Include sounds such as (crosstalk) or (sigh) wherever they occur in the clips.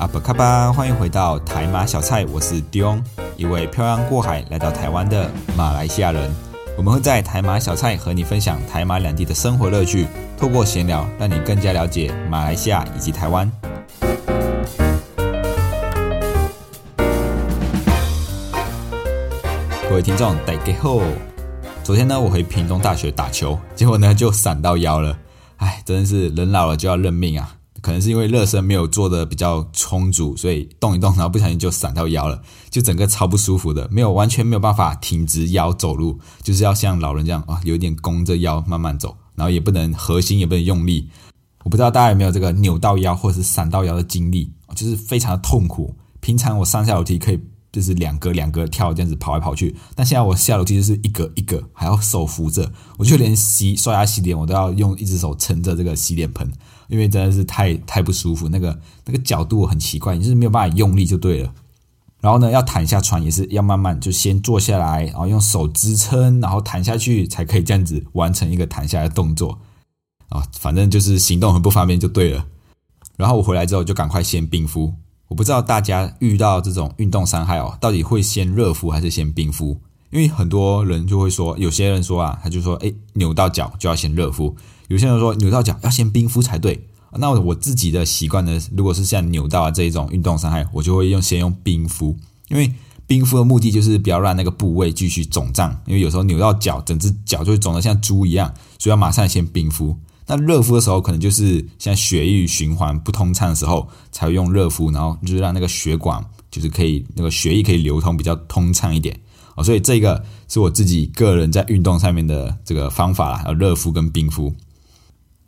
阿布卡巴，欢迎回到台马小菜，我是 Dion，一位漂洋过海来到台湾的马来西亚人。我们会在台马小菜和你分享台马两地的生活乐趣，透过闲聊，让你更加了解马来西亚以及台湾。各位听众，大家好。昨天呢，我回屏东大学打球，结果呢就闪到腰了。哎，真的是人老了就要认命啊！可能是因为热身没有做的比较充足，所以动一动，然后不小心就闪到腰了，就整个超不舒服的，没有完全没有办法挺直腰走路，就是要像老人这样啊，有点弓着腰慢慢走，然后也不能核心也不能用力。我不知道大家有没有这个扭到腰或者是闪到腰的经历，就是非常的痛苦。平常我上下楼梯可以就是两格两格跳这样子跑来跑去，但现在我下楼梯就是一格一格，还要手扶着，我就连洗刷牙洗脸我都要用一只手撑着这个洗脸盆。因为真的是太太不舒服，那个那个角度很奇怪，你是没有办法用力就对了。然后呢，要躺下床也是要慢慢就先坐下来，然后用手支撑，然后躺下去才可以这样子完成一个躺下的动作。啊，反正就是行动很不方便就对了。然后我回来之后就赶快先冰敷。我不知道大家遇到这种运动伤害哦，到底会先热敷还是先冰敷？因为很多人就会说，有些人说啊，他就说，哎，扭到脚就要先热敷。有些人说扭到脚要先冰敷才对，那我自己的习惯呢？如果是像扭到啊这一种运动伤害，我就会用先用冰敷，因为冰敷的目的就是不要让那个部位继续肿胀，因为有时候扭到脚，整只脚就会肿得像猪一样，所以要马上先冰敷。那热敷的时候，可能就是像血液循环不通畅的时候，才会用热敷，然后就是让那个血管就是可以那个血液可以流通比较通畅一点哦。所以这个是我自己个人在运动上面的这个方法啦，热敷跟冰敷。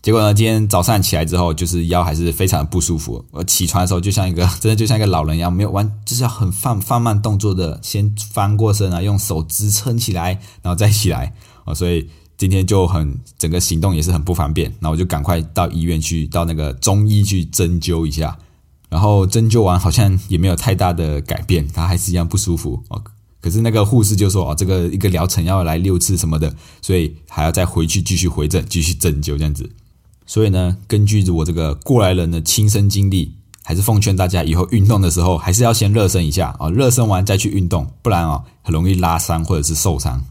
结果呢？今天早上起来之后，就是腰还是非常不舒服。我起床的时候就像一个 (laughs) 真的就像一个老人一样，没有完，就是要很放放慢动作的，先翻过身啊，用手支撑起来，然后再起来啊。所以今天就很整个行动也是很不方便。那我就赶快到医院去，到那个中医去针灸一下。然后针灸完好像也没有太大的改变，他还是一样不舒服哦。可是那个护士就说哦，这个一个疗程要来六次什么的，所以还要再回去继续回诊，继续针灸这样子。所以呢，根据我这个过来人的亲身经历，还是奉劝大家以后运动的时候，还是要先热身一下啊，热身完再去运动，不然哦，很容易拉伤或者是受伤。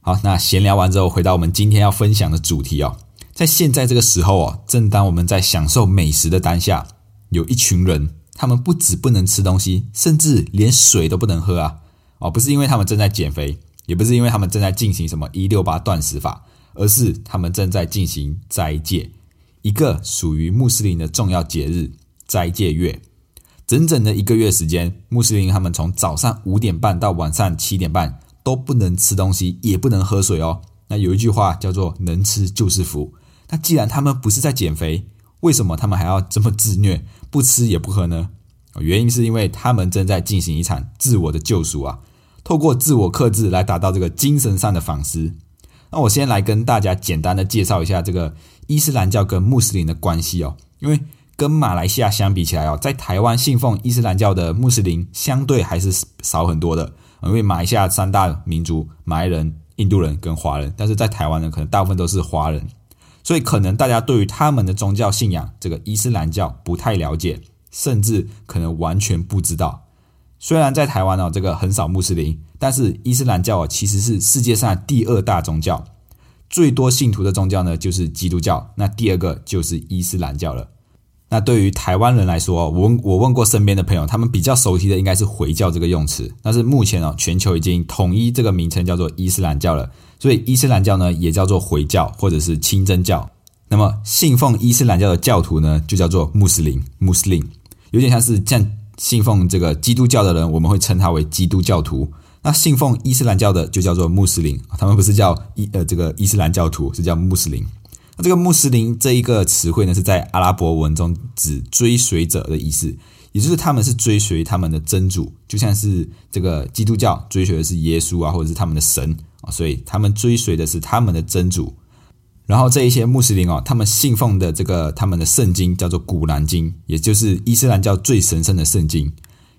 好，那闲聊完之后，回到我们今天要分享的主题哦，在现在这个时候哦，正当我们在享受美食的当下，有一群人，他们不止不能吃东西，甚至连水都不能喝啊！哦，不是因为他们正在减肥，也不是因为他们正在进行什么一六八断食法，而是他们正在进行斋戒。一个属于穆斯林的重要节日斋戒月，整整的一个月时间，穆斯林他们从早上五点半到晚上七点半都不能吃东西，也不能喝水哦。那有一句话叫做“能吃就是福”。那既然他们不是在减肥，为什么他们还要这么自虐，不吃也不喝呢？原因是因为他们正在进行一场自我的救赎啊，透过自我克制来达到这个精神上的反思。那我先来跟大家简单的介绍一下这个。伊斯兰教跟穆斯林的关系哦，因为跟马来西亚相比起来哦，在台湾信奉伊斯兰教的穆斯林相对还是少很多的。因为马来西亚三大民族马来人、印度人跟华人，但是在台湾呢，可能大部分都是华人，所以可能大家对于他们的宗教信仰这个伊斯兰教不太了解，甚至可能完全不知道。虽然在台湾哦，这个很少穆斯林，但是伊斯兰教哦其实是世界上第二大宗教。最多信徒的宗教呢，就是基督教。那第二个就是伊斯兰教了。那对于台湾人来说，我我问过身边的朋友，他们比较熟悉的应该是回教这个用词。但是目前哦，全球已经统一这个名称叫做伊斯兰教了。所以伊斯兰教呢，也叫做回教或者是清真教。那么信奉伊斯兰教的教徒呢，就叫做穆斯林，穆斯林有点像是像信奉这个基督教的人，我们会称他为基督教徒。那信奉伊斯兰教的就叫做穆斯林，他们不是叫伊呃这个伊斯兰教徒，是叫穆斯林。那这个穆斯林这一个词汇呢，是在阿拉伯文中指追随者的意思，也就是他们是追随他们的真主，就像是这个基督教追随的是耶稣啊，或者是他们的神啊，所以他们追随的是他们的真主。然后这一些穆斯林哦，他们信奉的这个他们的圣经叫做古兰经，也就是伊斯兰教最神圣的圣经。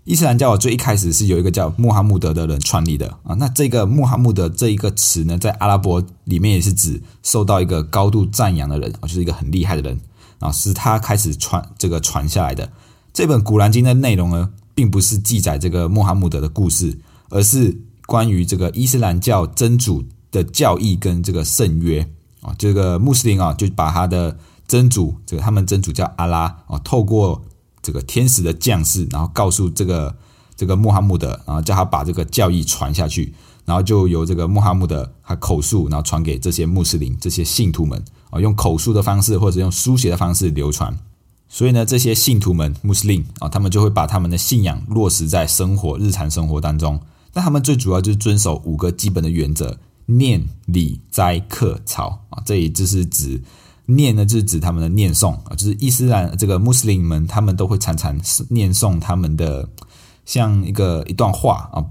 伊斯兰教最一开始是有一个叫穆罕默德的人创立的啊。那这个穆罕默德这一个词呢，在阿拉伯里面也是指受到一个高度赞扬的人啊，就是一个很厉害的人啊，是他开始传这个传下来的。这本古兰经的内容呢，并不是记载这个穆罕默德的故事，而是关于这个伊斯兰教真主的教义跟这个圣约。啊，这个穆斯林啊，就把他的真主，这个他们真主叫阿拉啊，透过这个天使的降世，然后告诉这个这个穆罕默德，然后叫他把这个教义传下去，然后就由这个穆罕默德他口述，然后传给这些穆斯林这些信徒们啊，用口述的方式或者用书写的方式流传。所以呢，这些信徒们穆斯林啊，他们就会把他们的信仰落实在生活日常生活当中。那他们最主要就是遵守五个基本的原则。念礼斋课朝啊，这里就是指念呢，就是指他们的念诵啊，就是伊斯兰这个穆斯林们，他们都会常常念诵他们的像一个一段话啊，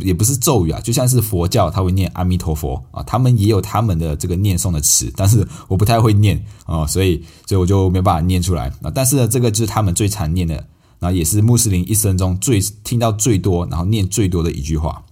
也不是咒语啊，就像是佛教他会念阿弥陀佛啊，他们也有他们的这个念诵的词，但是我不太会念啊，所以所以我就没办法念出来啊。但是呢，这个就是他们最常念的，然后也是穆斯林一生中最听到最多，然后念最多的一句话。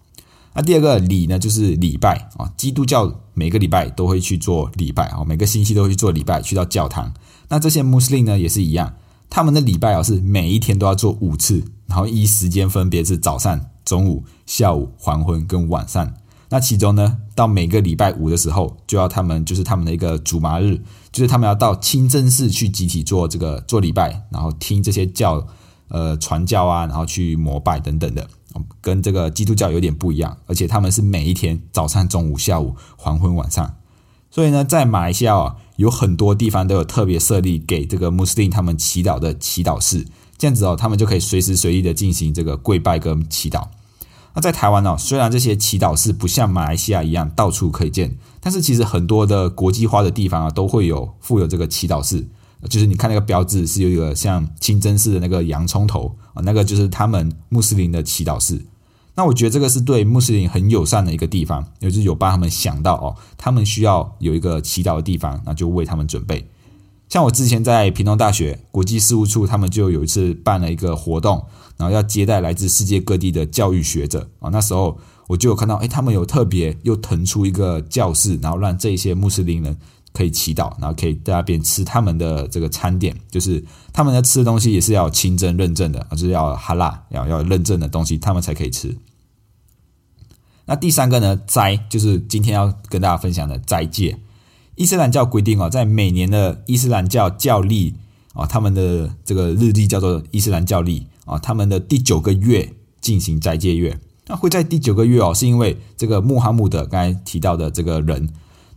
那第二个礼呢，就是礼拜啊。基督教每个礼拜都会去做礼拜啊，每个星期都会去做礼拜，去到教堂。那这些穆斯林呢也是一样，他们的礼拜啊是每一天都要做五次，然后依时间分别是早上、中午、下午、黄昏跟晚上。那其中呢，到每个礼拜五的时候，就要他们就是他们的一个主麻日，就是他们要到清真寺去集体做这个做礼拜，然后听这些教呃传教啊，然后去膜拜等等的。跟这个基督教有点不一样，而且他们是每一天早上、中午、下午、黄昏、晚上。所以呢，在马来西亚啊，有很多地方都有特别设立给这个穆斯林他们祈祷的祈祷室，这样子哦，他们就可以随时随地的进行这个跪拜跟祈祷。那在台湾呢，虽然这些祈祷室不像马来西亚一样到处可以见，但是其实很多的国际化的地方啊，都会有附有这个祈祷室。就是你看那个标志是有一个像清真寺的那个洋葱头那个就是他们穆斯林的祈祷室。那我觉得这个是对穆斯林很友善的一个地方，也就是有帮他们想到哦，他们需要有一个祈祷的地方，那就为他们准备。像我之前在屏东大学国际事务处，他们就有一次办了一个活动，然后要接待来自世界各地的教育学者啊。那时候我就有看到，哎，他们有特别又腾出一个教室，然后让这些穆斯林人。可以祈祷，然后可以在那边吃他们的这个餐点，就是他们在吃的东西也是要清真认证的，就是要哈拉，要要认证的东西，他们才可以吃。那第三个呢，斋就是今天要跟大家分享的斋戒。伊斯兰教规定哦，在每年的伊斯兰教教历啊，他们的这个日历叫做伊斯兰教历啊，他们的第九个月进行斋戒月。那会在第九个月哦，是因为这个穆罕默德刚才提到的这个人。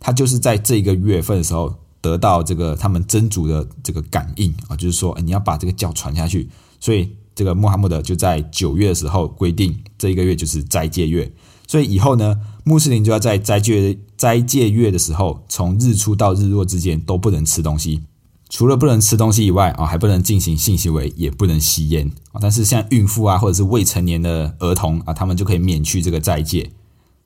他就是在这个月份的时候得到这个他们真主的这个感应啊，就是说你要把这个教传下去，所以这个穆罕默德就在九月的时候规定这一个月就是斋戒月，所以以后呢，穆斯林就要在斋戒斋戒月的时候，从日出到日落之间都不能吃东西，除了不能吃东西以外啊，还不能进行性行为，也不能吸烟啊。但是像孕妇啊，或者是未成年的儿童啊，他们就可以免去这个斋戒。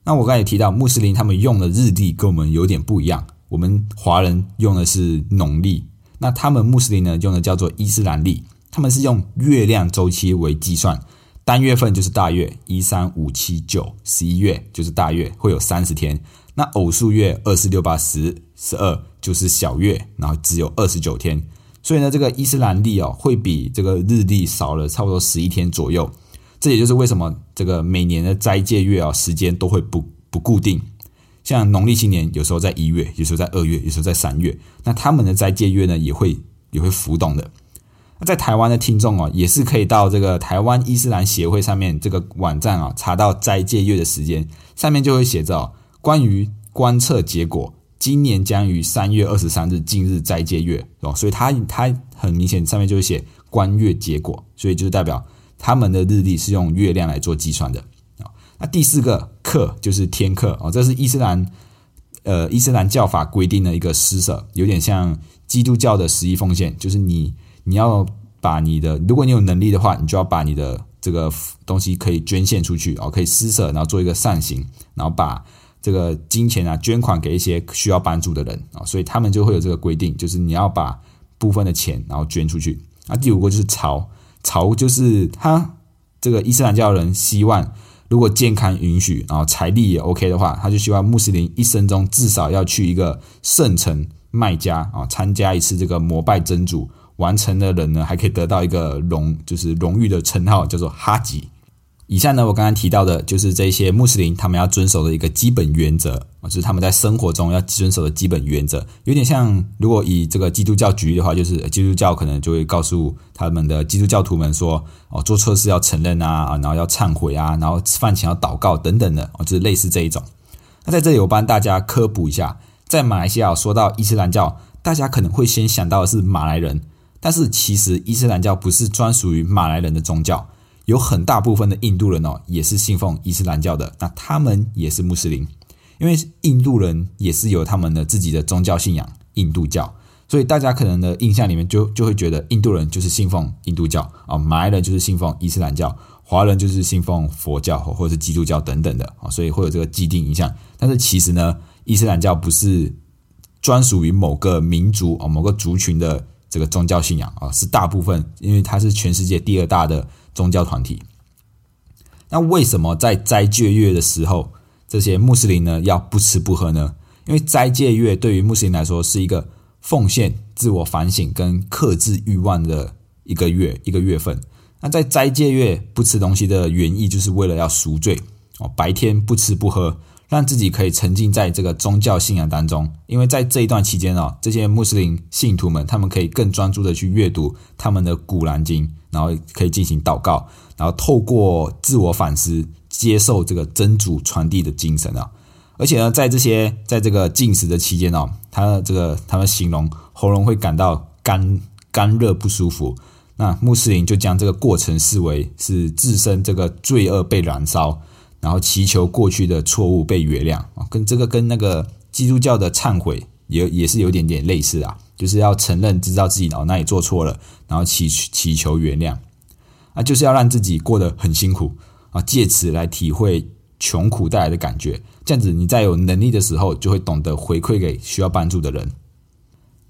那我刚才提到穆斯林他们用的日历跟我们有点不一样，我们华人用的是农历，那他们穆斯林呢用的叫做伊斯兰历，他们是用月亮周期为计算，单月份就是大月，一三五七九十一月就是大月，会有三十天，那偶数月二四六八十十二就是小月，然后只有二十九天，所以呢这个伊斯兰历哦会比这个日历少了差不多十一天左右。这也就是为什么这个每年的斋戒月啊，时间都会不不固定。像农历新年，有时候在一月，有时候在二月，有时候在三月。那他们的斋戒月呢，也会也会浮动的。那在台湾的听众哦，也是可以到这个台湾伊斯兰协会上面这个网站啊，查到斋戒月的时间，上面就会写着关于观测结果，今年将于三月二十三日近日斋戒月哦，所以它它很明显上面就会写观月结果，所以就是代表。他们的日历是用月亮来做计算的。啊。那第四个克就是天克哦，这是伊斯兰呃伊斯兰教法规定的一个施舍，有点像基督教的十一奉献，就是你你要把你的，如果你有能力的话，你就要把你的这个东西可以捐献出去。哦，可以施舍，然后做一个善行，然后把这个金钱啊捐款给一些需要帮助的人。啊，所以他们就会有这个规定，就是你要把部分的钱然后捐出去。那第五个就是朝。朝，就是他这个伊斯兰教人希望。如果健康允许，然后财力也 OK 的话，他就希望穆斯林一生中至少要去一个圣城麦加啊，参加一次这个膜拜真主。完成的人呢，还可以得到一个荣，就是荣誉的称号，叫做哈吉。以上呢，我刚刚提到的就是这些穆斯林他们要遵守的一个基本原则啊，就是他们在生活中要遵守的基本原则，有点像如果以这个基督教举例的话，就是基督教可能就会告诉他们的基督教徒们说，哦，做错事要承认啊，啊，然后要忏悔啊，然后吃饭前要祷告等等的，哦，就是类似这一种。那在这里我帮大家科普一下，在马来西亚说到伊斯兰教，大家可能会先想到的是马来人，但是其实伊斯兰教不是专属于马来人的宗教。有很大部分的印度人哦，也是信奉伊斯兰教的，那他们也是穆斯林，因为印度人也是有他们的自己的宗教信仰印度教，所以大家可能的印象里面就就会觉得印度人就是信奉印度教啊，马来人就是信奉伊斯兰教，华人就是信奉佛教或者是基督教等等的啊，所以会有这个既定印象。但是其实呢，伊斯兰教不是专属于某个民族啊、某个族群的这个宗教信仰啊，是大部分，因为它是全世界第二大的。宗教团体，那为什么在斋戒月的时候，这些穆斯林呢要不吃不喝呢？因为斋戒月对于穆斯林来说是一个奉献、自我反省跟克制欲望的一个月一个月份。那在斋戒月不吃东西的原意，就是为了要赎罪哦，白天不吃不喝。让自己可以沉浸在这个宗教信仰当中，因为在这一段期间哦，这些穆斯林信徒们他们可以更专注的去阅读他们的古兰经，然后可以进行祷告，然后透过自我反思，接受这个真主传递的精神啊。而且呢，在这些在这个进食的期间哦，他这个他们形容喉咙会感到干干热不舒服，那穆斯林就将这个过程视为是自身这个罪恶被燃烧。然后祈求过去的错误被原谅啊，跟这个跟那个基督教的忏悔也也是有点点类似啊，就是要承认知道自己哦哪里做错了，然后祈祈求原谅啊，就是要让自己过得很辛苦啊，借此来体会穷苦带来的感觉。这样子你在有能力的时候，就会懂得回馈给需要帮助的人。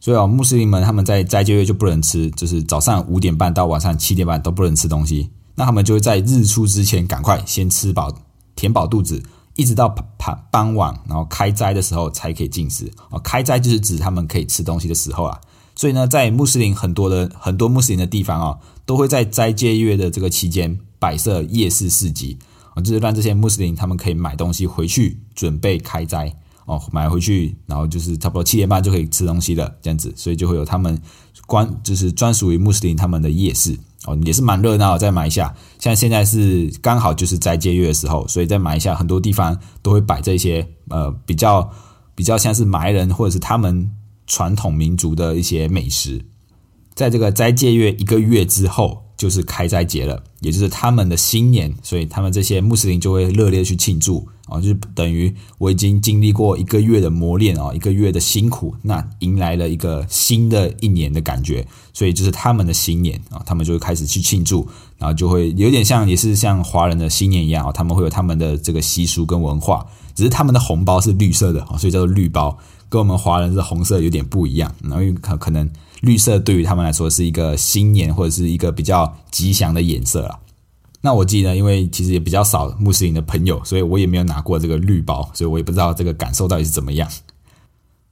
所以啊，穆斯林们他们在斋戒月就不能吃，就是早上五点半到晚上七点半都不能吃东西，那他们就会在日出之前赶快先吃饱。填饱肚子，一直到傍傍晚，然后开斋的时候才可以进食。哦，开斋就是指他们可以吃东西的时候啊。所以呢，在穆斯林很多的很多穆斯林的地方啊，都会在斋戒月的这个期间摆设夜市市集啊，就是让这些穆斯林他们可以买东西回去准备开斋哦，买回去，然后就是差不多七点半就可以吃东西了这样子，所以就会有他们关就是专属于穆斯林他们的夜市。哦，也是蛮热闹，在马来西亚，像现在是刚好就是斋戒月的时候，所以再买一下很多地方都会摆这些呃比较比较像是马来人或者是他们传统民族的一些美食，在这个斋戒月一个月之后。就是开斋节了，也就是他们的新年，所以他们这些穆斯林就会热烈去庆祝啊，就是等于我已经经历过一个月的磨练啊，一个月的辛苦，那迎来了一个新的一年的感觉，所以就是他们的新年啊，他们就会开始去庆祝，然后就会有点像，也是像华人的新年一样啊，他们会有他们的这个习俗跟文化，只是他们的红包是绿色的啊，所以叫做绿包，跟我们华人是红色有点不一样，然后可可能。绿色对于他们来说是一个新年或者是一个比较吉祥的颜色。那我记得，因为其实也比较少穆斯林的朋友，所以我也没有拿过这个绿包，所以我也不知道这个感受到底是怎么样。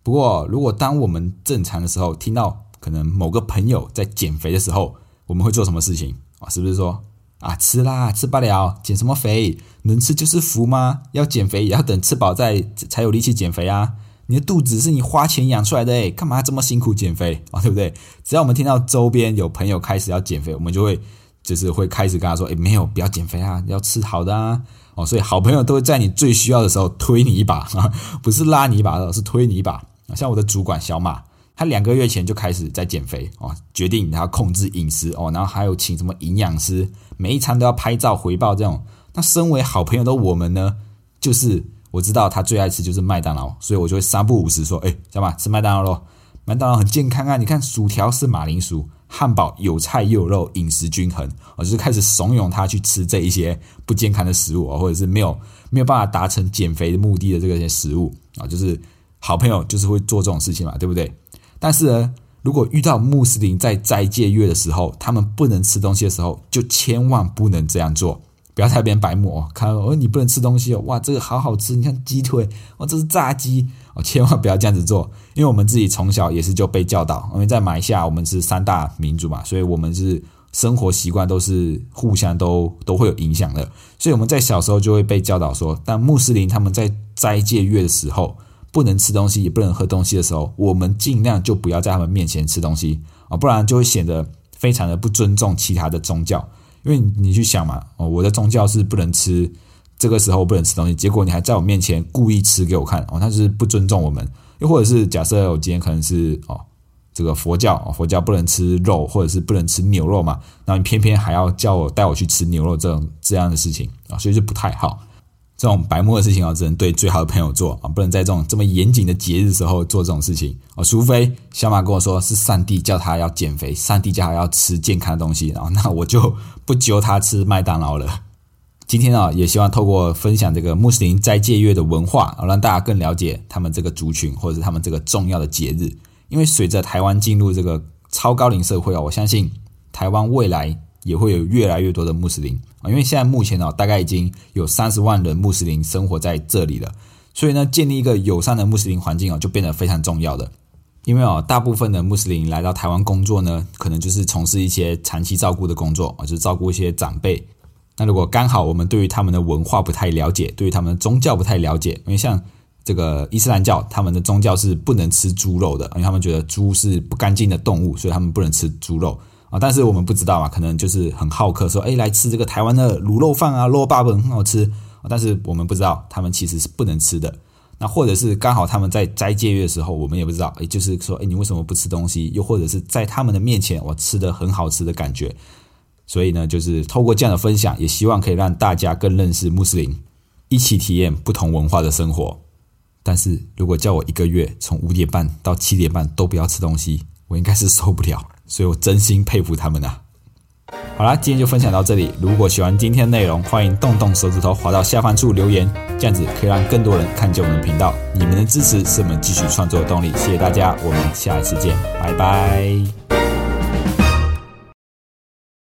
不过，如果当我们正常的时候，听到可能某个朋友在减肥的时候，我们会做什么事情啊？是不是说啊，吃啦，吃不了，减什么肥？能吃就是福吗？要减肥也要等吃饱再才有力气减肥啊？你的肚子是你花钱养出来的诶，干嘛这么辛苦减肥啊？对不对？只要我们听到周边有朋友开始要减肥，我们就会就是会开始跟他说：“诶，没有，不要减肥啊，要吃好的啊！”哦，所以好朋友都会在你最需要的时候推你一把，(laughs) 不是拉你一把，是推你一把。像我的主管小马，他两个月前就开始在减肥哦，决定他控制饮食哦，然后还有请什么营养师，每一餐都要拍照回报这种。那身为好朋友的我们呢，就是。我知道他最爱吃就是麦当劳，所以我就会三不五时说：“哎，小马吃麦当劳喽，麦当劳很健康啊！你看薯条是马铃薯，汉堡有菜又有肉，饮食均衡。”我就是开始怂恿他去吃这一些不健康的食物或者是没有没有办法达成减肥的目的的这些食物啊，就是好朋友就是会做这种事情嘛，对不对？但是呢，如果遇到穆斯林在斋戒月的时候，他们不能吃东西的时候，就千万不能这样做。不要太别人白目哦，看哦，你不能吃东西哦，哇，这个好好吃，你看鸡腿，哦，这是炸鸡哦，千万不要这样子做，因为我们自己从小也是就被教导，因为在马来西亚我们是三大民族嘛，所以我们是生活习惯都是互相都都会有影响的，所以我们在小时候就会被教导说，当穆斯林他们在斋戒月的时候不能吃东西也不能喝东西的时候，我们尽量就不要在他们面前吃东西啊，不然就会显得非常的不尊重其他的宗教。因为你去想嘛，哦，我的宗教是不能吃，这个时候我不能吃东西，结果你还在我面前故意吃给我看，哦，那就是不尊重我们。又或者是假设我今天可能是哦，这个佛教，佛教不能吃肉，或者是不能吃牛肉嘛，那你偏偏还要叫我带我去吃牛肉这种这样的事情啊，所以就不太好。这种白目的事情啊，只能对最好的朋友做啊，不能在这种这么严谨的节日时候做这种事情啊。除非小马跟我说是上帝叫他要减肥，上帝叫他要吃健康的东西，然后那我就不揪他吃麦当劳了。今天啊，也希望透过分享这个穆斯林斋戒月的文化，让大家更了解他们这个族群或者是他们这个重要的节日。因为随着台湾进入这个超高龄社会啊，我相信台湾未来。也会有越来越多的穆斯林啊，因为现在目前呢，大概已经有三十万人穆斯林生活在这里了，所以呢，建立一个友善的穆斯林环境哦，就变得非常重要的。因为哦，大部分的穆斯林来到台湾工作呢，可能就是从事一些长期照顾的工作啊，就是照顾一些长辈。那如果刚好我们对于他们的文化不太了解，对于他们的宗教不太了解，因为像这个伊斯兰教，他们的宗教是不能吃猪肉的，因为他们觉得猪是不干净的动物，所以他们不能吃猪肉。啊，但是我们不知道嘛，可能就是很好客，说，哎，来吃这个台湾的卤肉饭啊，肉霸本很好吃。但是我们不知道，他们其实是不能吃的。那或者是刚好他们在斋戒月的时候，我们也不知道，哎，就是说，哎，你为什么不吃东西？又或者是在他们的面前，我吃的很好吃的感觉。所以呢，就是透过这样的分享，也希望可以让大家更认识穆斯林，一起体验不同文化的生活。但是如果叫我一个月从五点半到七点半都不要吃东西，我应该是受不了。所以我真心佩服他们呐！好啦，今天就分享到这里。如果喜欢今天内容，欢迎动动手指头滑到下方处留言，这样子可以让更多人看见我们的频道。你们的支持是我们继续创作的动力。谢谢大家，我们下一次见，拜拜。